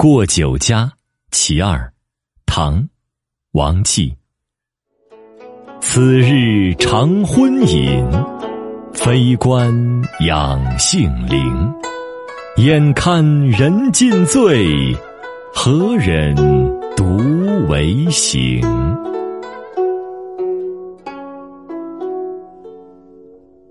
过酒家其二，唐·王绩。此日长昏饮，非官养性灵。眼看人尽醉，何人独为醒？